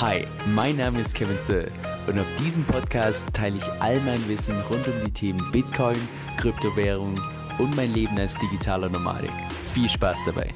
Hi, mein Name ist Kevin Zöll und auf diesem Podcast teile ich all mein Wissen rund um die Themen Bitcoin, Kryptowährung und mein Leben als digitaler Nomadik. Viel Spaß dabei!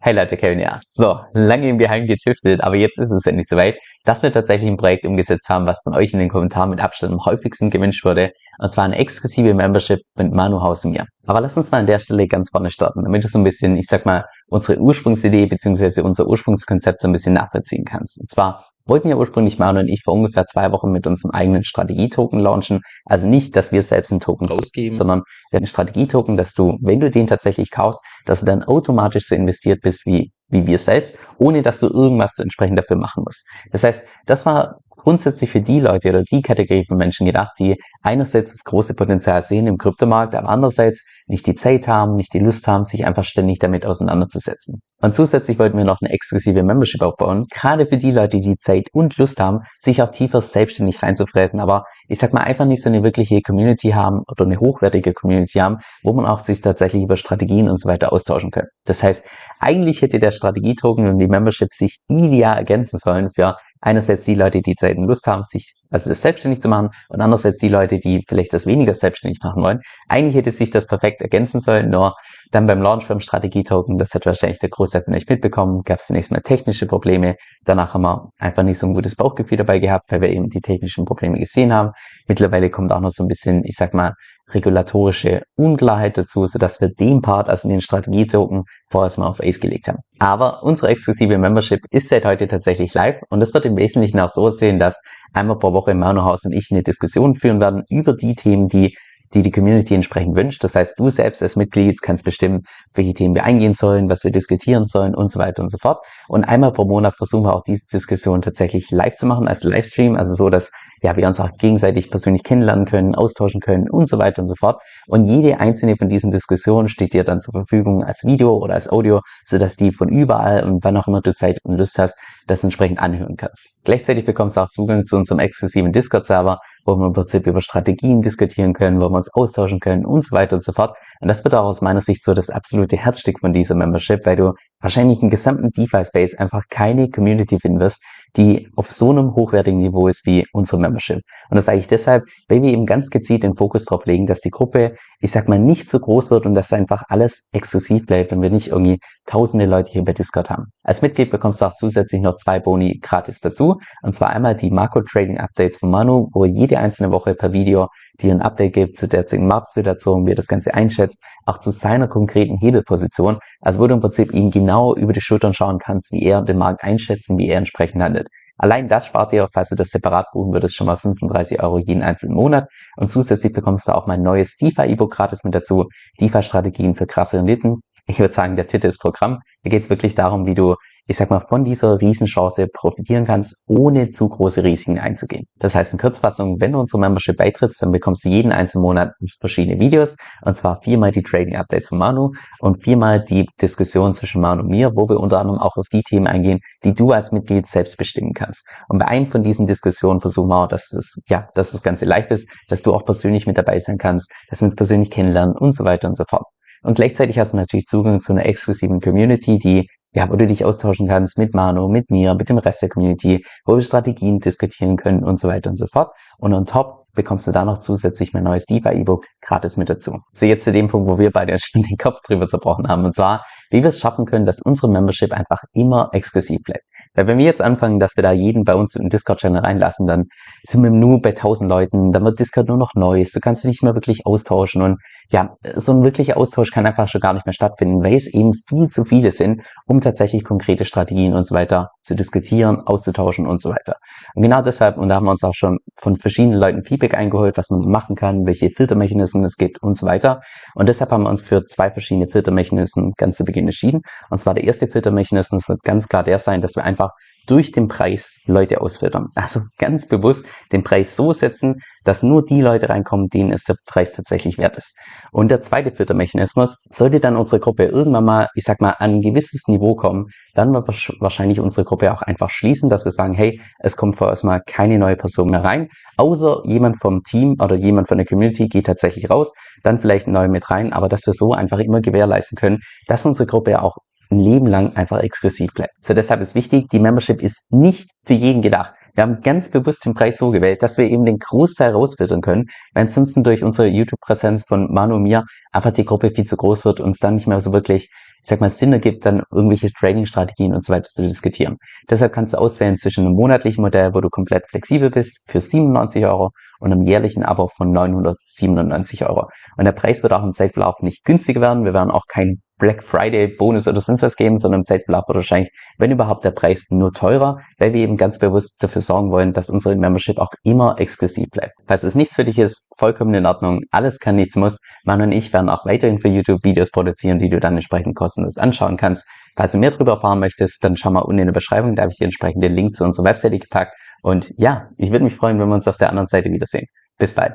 Hey Leute, Kevin ja. So, lange im Geheimen getüftelt, aber jetzt ist es endlich soweit, dass wir tatsächlich ein Projekt umgesetzt haben, was von euch in den Kommentaren mit Abstand am häufigsten gewünscht wurde. Und zwar eine exklusive Membership mit Manu Haus und mir. Aber lass uns mal an der Stelle ganz vorne starten, damit du so ein bisschen, ich sag mal, unsere Ursprungsidee bzw. unser Ursprungskonzept so ein bisschen nachvollziehen kannst. Und zwar wollten ja ursprünglich Manu und ich vor ungefähr zwei Wochen mit unserem eigenen Strategietoken launchen. Also nicht, dass wir selbst einen Token rausgeben, sondern wir einen Strategietoken, dass du, wenn du den tatsächlich kaufst, dass du dann automatisch so investiert bist wie, wie wir selbst, ohne dass du irgendwas entsprechend dafür machen musst. Das heißt, das war grundsätzlich für die Leute oder die Kategorie von Menschen gedacht, die einerseits das große Potenzial sehen im Kryptomarkt, aber andererseits nicht die Zeit haben, nicht die Lust haben, sich einfach ständig damit auseinanderzusetzen. Und zusätzlich wollten wir noch eine exklusive Membership aufbauen, gerade für die Leute, die Zeit und Lust haben, sich auch tiefer selbstständig reinzufräsen, aber ich sag mal einfach nicht so eine wirkliche Community haben oder eine hochwertige Community haben, wo man auch sich tatsächlich über Strategien und so weiter austauschen kann. Das heißt, eigentlich hätte der Strategietoken und die Membership sich ideal ergänzen sollen für einerseits die Leute, die Zeit und Lust haben, sich also das selbstständig zu machen und andererseits die Leute, die vielleicht das weniger selbstständig machen wollen. Eigentlich hätte sich das perfekt ergänzen sollen, nur dann beim Launch vom Strategietoken, das hat wahrscheinlich der Großteil von euch mitbekommen, gab es zunächst mal technische Probleme. Danach haben wir einfach nicht so ein gutes Bauchgefühl dabei gehabt, weil wir eben die technischen Probleme gesehen haben. Mittlerweile kommt auch noch so ein bisschen, ich sag mal, regulatorische Unklarheit dazu, sodass wir den Part, also den Strategietoken, vorerst mal auf Ace gelegt haben. Aber unsere exklusive Membership ist seit heute tatsächlich live und das wird im Wesentlichen auch so sehen, dass einmal pro Woche Mano House und ich eine Diskussion führen werden über die Themen, die die die Community entsprechend wünscht. Das heißt, du selbst als Mitglied kannst bestimmen, welche Themen wir eingehen sollen, was wir diskutieren sollen und so weiter und so fort. Und einmal pro Monat versuchen wir auch diese Diskussion tatsächlich live zu machen als Livestream, also so, dass ja, wir uns auch gegenseitig persönlich kennenlernen können, austauschen können und so weiter und so fort. Und jede einzelne von diesen Diskussionen steht dir dann zur Verfügung als Video oder als Audio, sodass die von überall und wann auch immer du Zeit und Lust hast, das entsprechend anhören kannst. Gleichzeitig bekommst du auch Zugang zu unserem exklusiven Discord-Server, wo wir im Prinzip über Strategien diskutieren können, wo wir uns austauschen können und so weiter und so fort. Und das wird auch aus meiner Sicht so das absolute Herzstück von dieser Membership, weil du wahrscheinlich im gesamten DeFi-Space einfach keine Community finden wirst, die auf so einem hochwertigen Niveau ist wie unsere Membership. Und das sage ich deshalb, weil wir eben ganz gezielt den Fokus darauf legen, dass die Gruppe, ich sag mal, nicht so groß wird und dass einfach alles exklusiv bleibt und wir nicht irgendwie tausende Leute hier bei Discord haben. Als Mitglied bekommst du auch zusätzlich noch zwei Boni gratis dazu. Und zwar einmal die Makro-Trading-Updates von Manu, wo er jede einzelne Woche per Video dir ein Update gibt zu derzeitigen Marktsituation, wie er das Ganze einschätzt, auch zu seiner konkreten Hebelposition. Also wo du im Prinzip ihm genau über die Schultern schauen kannst, wie er den Markt einschätzt und wie er entsprechend handelt. Allein das spart dir, falls du das separat buchen würdest, schon mal 35 Euro jeden einzelnen Monat. Und zusätzlich bekommst du auch mein neues DeFi-E-Book gratis mit dazu. DeFi-Strategien für krasse Renditen. Ich würde sagen, der Titel ist Programm. Da geht es wirklich darum, wie du ich sag mal, von dieser Riesenchance profitieren kannst, ohne zu große Risiken einzugehen. Das heißt in Kurzfassung, wenn du unsere Membership beitrittst, dann bekommst du jeden einzelnen Monat verschiedene Videos, und zwar viermal die Trading Updates von Manu und viermal die Diskussion zwischen Manu und mir, wo wir unter anderem auch auf die Themen eingehen, die du als Mitglied selbst bestimmen kannst. Und bei einem von diesen Diskussionen versuchen wir auch, dass das, ja, dass das Ganze live ist, dass du auch persönlich mit dabei sein kannst, dass wir uns persönlich kennenlernen und so weiter und so fort. Und gleichzeitig hast du natürlich Zugang zu einer exklusiven Community, die ja, wo du dich austauschen kannst mit Manu, mit mir, mit dem Rest der Community, wo wir Strategien diskutieren können und so weiter und so fort. Und on top bekommst du da noch zusätzlich mein neues DeFi-E-Book gratis mit dazu. So jetzt zu dem Punkt, wo wir beide schon den Kopf drüber zerbrochen haben. Und zwar, wie wir es schaffen können, dass unsere Membership einfach immer exklusiv bleibt. Weil wenn wir jetzt anfangen, dass wir da jeden bei uns im Discord-Channel reinlassen, dann sind wir nur bei 1000 Leuten, dann wird Discord nur noch Neues, du kannst dich nicht mehr wirklich austauschen und ja, so ein wirklicher Austausch kann einfach schon gar nicht mehr stattfinden, weil es eben viel zu viele sind, um tatsächlich konkrete Strategien und so weiter zu diskutieren, auszutauschen und so weiter. Und genau deshalb, und da haben wir uns auch schon von verschiedenen Leuten Feedback eingeholt, was man machen kann, welche Filtermechanismen es gibt und so weiter. Und deshalb haben wir uns für zwei verschiedene Filtermechanismen ganz zu Beginn entschieden. Und zwar der erste Filtermechanismus wird ganz klar der sein, dass wir einfach durch den Preis Leute ausfiltern. Also ganz bewusst den Preis so setzen, dass nur die Leute reinkommen, denen es der Preis tatsächlich wert ist. Und der zweite Filtermechanismus, sollte dann unsere Gruppe irgendwann mal, ich sag mal, an ein gewisses Niveau kommen, dann wird wahrscheinlich unsere Gruppe auch einfach schließen, dass wir sagen, hey, es kommt vorerst mal keine neue Person mehr rein, außer jemand vom Team oder jemand von der Community geht tatsächlich raus, dann vielleicht neu mit rein, aber dass wir so einfach immer gewährleisten können, dass unsere Gruppe auch ein Leben lang einfach exklusiv bleibt. So deshalb ist wichtig, die Membership ist nicht für jeden gedacht. Wir haben ganz bewusst den Preis so gewählt, dass wir eben den Großteil rausfiltern können, weil ansonsten durch unsere YouTube-Präsenz von Manu und mir einfach die Gruppe viel zu groß wird und uns dann nicht mehr so wirklich, ich sag mal, Sinn ergibt, dann irgendwelche Trading-Strategien und so weiter zu diskutieren. Deshalb kannst du auswählen zwischen einem monatlichen Modell, wo du komplett flexibel bist, für 97 Euro und einem jährlichen Abo von 997 Euro. Und der Preis wird auch im Zeitverlauf nicht günstiger werden. Wir werden auch kein Black Friday Bonus oder sonst was geben, sondern im Zeitverlauf wird wahrscheinlich, wenn überhaupt, der Preis nur teurer, weil wir eben ganz bewusst dafür sorgen wollen, dass unsere Membership auch immer exklusiv bleibt. Falls es nichts für dich ist, vollkommen in Ordnung. Alles kann, nichts muss. Man und ich werden auch weiterhin für YouTube Videos produzieren, die du dann entsprechend kostenlos anschauen kannst. Falls du mehr darüber erfahren möchtest, dann schau mal unten in der Beschreibung, da habe ich dir entsprechend den Link zu unserer Webseite gepackt. Und ja, ich würde mich freuen, wenn wir uns auf der anderen Seite wiedersehen. Bis bald.